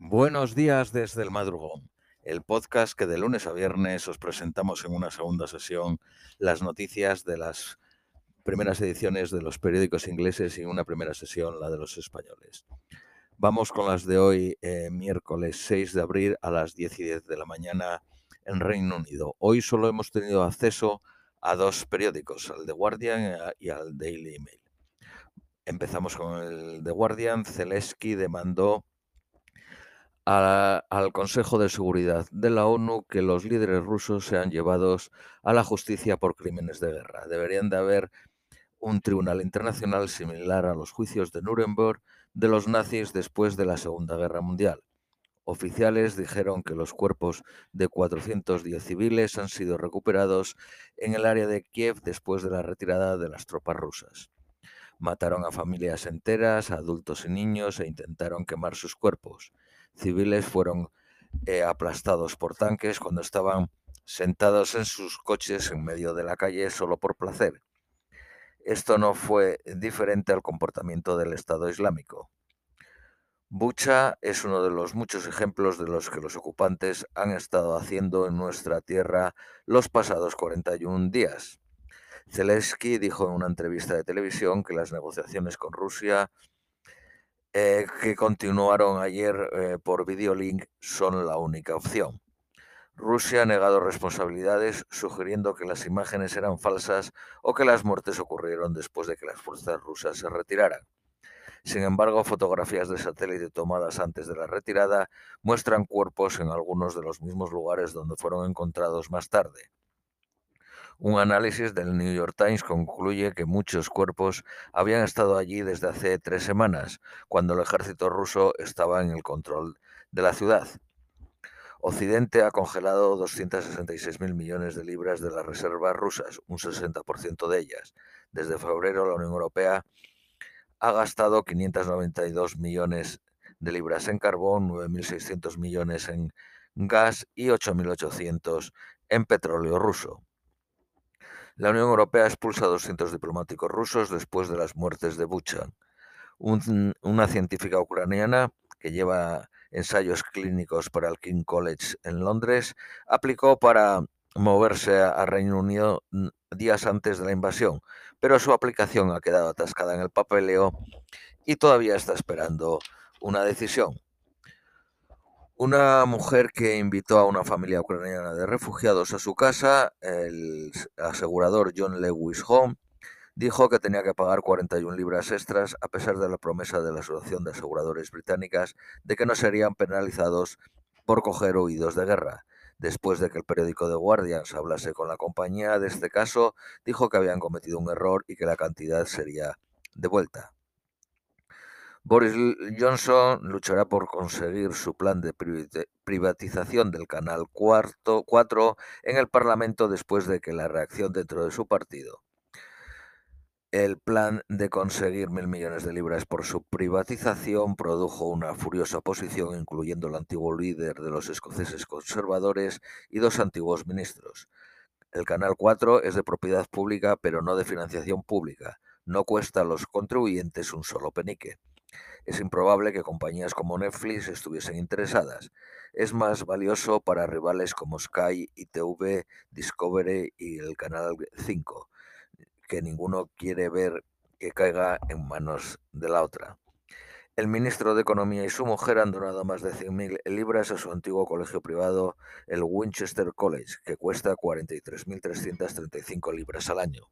Buenos días desde el madrugón, el podcast que de lunes a viernes os presentamos en una segunda sesión las noticias de las primeras ediciones de los periódicos ingleses y una primera sesión la de los españoles. Vamos con las de hoy, eh, miércoles 6 de abril a las 10 y 10 de la mañana en Reino Unido. Hoy solo hemos tenido acceso a dos periódicos, al The Guardian y al Daily Mail. Empezamos con el The Guardian. Zelensky demandó al Consejo de Seguridad de la ONU que los líderes rusos sean llevados a la justicia por crímenes de guerra. Deberían de haber un tribunal internacional similar a los juicios de Nuremberg de los nazis después de la Segunda Guerra Mundial. Oficiales dijeron que los cuerpos de 410 civiles han sido recuperados en el área de Kiev después de la retirada de las tropas rusas. Mataron a familias enteras, a adultos y niños e intentaron quemar sus cuerpos. Civiles fueron eh, aplastados por tanques cuando estaban sentados en sus coches en medio de la calle solo por placer. Esto no fue diferente al comportamiento del Estado Islámico. Bucha es uno de los muchos ejemplos de los que los ocupantes han estado haciendo en nuestra tierra los pasados 41 días. Zelensky dijo en una entrevista de televisión que las negociaciones con Rusia, eh, que continuaron ayer eh, por videolink, son la única opción. Rusia ha negado responsabilidades, sugiriendo que las imágenes eran falsas o que las muertes ocurrieron después de que las fuerzas rusas se retiraran. Sin embargo, fotografías de satélite tomadas antes de la retirada muestran cuerpos en algunos de los mismos lugares donde fueron encontrados más tarde. Un análisis del New York Times concluye que muchos cuerpos habían estado allí desde hace tres semanas, cuando el ejército ruso estaba en el control de la ciudad. Occidente ha congelado 266.000 millones de libras de las reservas rusas, un 60% de ellas. Desde febrero la Unión Europea ha gastado 592 millones de libras en carbón, 9.600 millones en gas y 8.800 en petróleo ruso. La Unión Europea expulsa a 200 diplomáticos rusos después de las muertes de Bucha. una científica ucraniana que lleva ensayos clínicos para el King College en Londres aplicó para moverse a Reino Unido días antes de la invasión, pero su aplicación ha quedado atascada en el papeleo y todavía está esperando una decisión. Una mujer que invitó a una familia ucraniana de refugiados a su casa, el asegurador John Lewis Home, dijo que tenía que pagar 41 libras extras a pesar de la promesa de la Asociación de Aseguradores Británicas de que no serían penalizados por coger huidos de guerra. Después de que el periódico The Guardian hablase con la compañía de este caso, dijo que habían cometido un error y que la cantidad sería devuelta. Boris Johnson luchará por conseguir su plan de privatización del Canal 4 en el Parlamento después de que la reacción dentro de su partido. El plan de conseguir mil millones de libras por su privatización produjo una furiosa oposición, incluyendo el antiguo líder de los escoceses conservadores y dos antiguos ministros. El Canal 4 es de propiedad pública, pero no de financiación pública. No cuesta a los contribuyentes un solo penique. Es improbable que compañías como Netflix estuviesen interesadas. Es más valioso para rivales como Sky, ITV, Discovery y el Canal 5, que ninguno quiere ver que caiga en manos de la otra. El ministro de Economía y su mujer han donado más de 100.000 libras a su antiguo colegio privado, el Winchester College, que cuesta 43.335 libras al año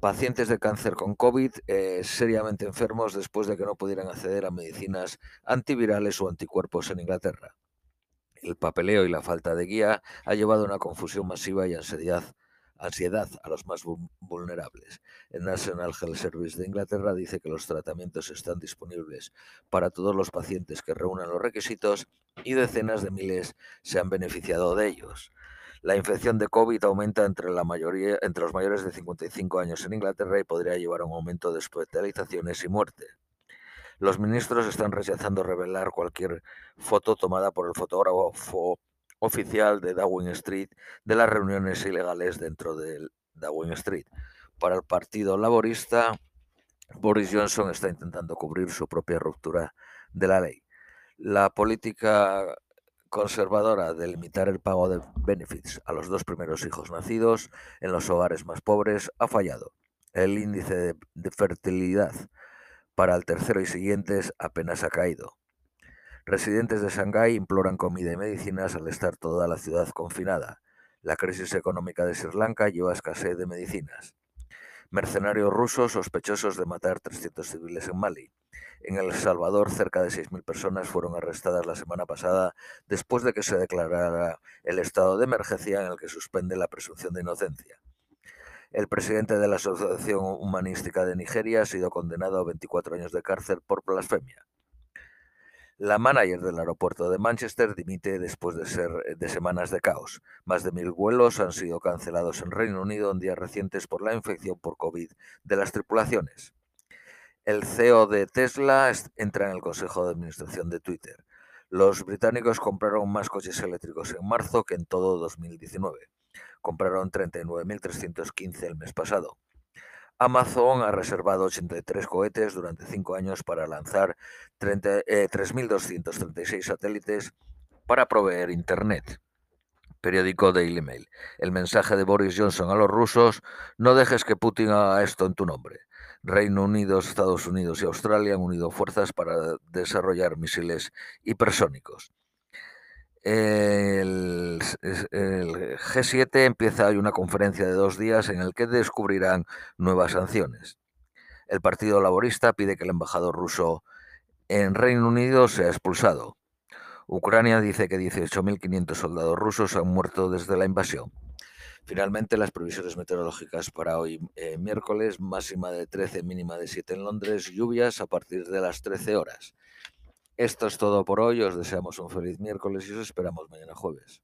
pacientes de cáncer con COVID eh, seriamente enfermos después de que no pudieran acceder a medicinas antivirales o anticuerpos en Inglaterra. El papeleo y la falta de guía ha llevado a una confusión masiva y ansiedad, ansiedad a los más vulnerables. El National Health Service de Inglaterra dice que los tratamientos están disponibles para todos los pacientes que reúnan los requisitos y decenas de miles se han beneficiado de ellos. La infección de COVID aumenta entre, la mayoría, entre los mayores de 55 años en Inglaterra y podría llevar a un aumento de hospitalizaciones y muerte. Los ministros están rechazando revelar cualquier foto tomada por el fotógrafo oficial de Downing Street de las reuniones ilegales dentro de Downing Street. Para el Partido Laborista, Boris Johnson está intentando cubrir su propia ruptura de la ley. La política conservadora de limitar el pago de benefits a los dos primeros hijos nacidos en los hogares más pobres ha fallado. El índice de, fertilidad para el tercero y siguientes apenas ha caído. Residentes de Shanghái imploran comida y medicinas al estar toda la ciudad confinada. La crisis económica de Sri Lanka lleva a escasez de medicinas. Mercenarios rusos sospechosos de matar 300 civiles en Mali. En El Salvador, cerca de 6.000 personas fueron arrestadas la semana pasada después de que se declarara el estado de emergencia en el que suspende la presunción de inocencia. El presidente de la Asociación Humanística de Nigeria ha sido condenado a 24 años de cárcel por blasfemia. La manager del aeropuerto de Manchester dimite después de, ser, de semanas de caos. Más de mil vuelos han sido cancelados en Reino Unido en días recientes por la infección por COVID de las tripulaciones. El CEO de Tesla entra en el Consejo de Administración de Twitter. Los británicos compraron más coches eléctricos en marzo que en todo 2019 compraron 39.315 el mes pasado. Amazon ha reservado 83 cohetes durante cinco años para lanzar 3.236 eh, satélites para proveer Internet. Periódico Daily Mail. El mensaje de Boris Johnson a los rusos, no dejes que Putin haga esto en tu nombre. Reino Unido, Estados Unidos y Australia han unido fuerzas para desarrollar misiles hipersónicos el, G7 empieza hoy una conferencia de dos días en el que descubrirán nuevas sanciones. El Partido Laborista pide que el embajador ruso en Reino Unido sea expulsado. Ucrania dice que 18.500 soldados rusos han muerto desde la invasión. Finalmente, las previsiones meteorológicas para hoy eh, miércoles, máxima de 13, mínima de 7 en Londres, lluvias a partir de las 13 horas. Esto es todo por hoy. Os deseamos un feliz miércoles y os esperamos mañana jueves.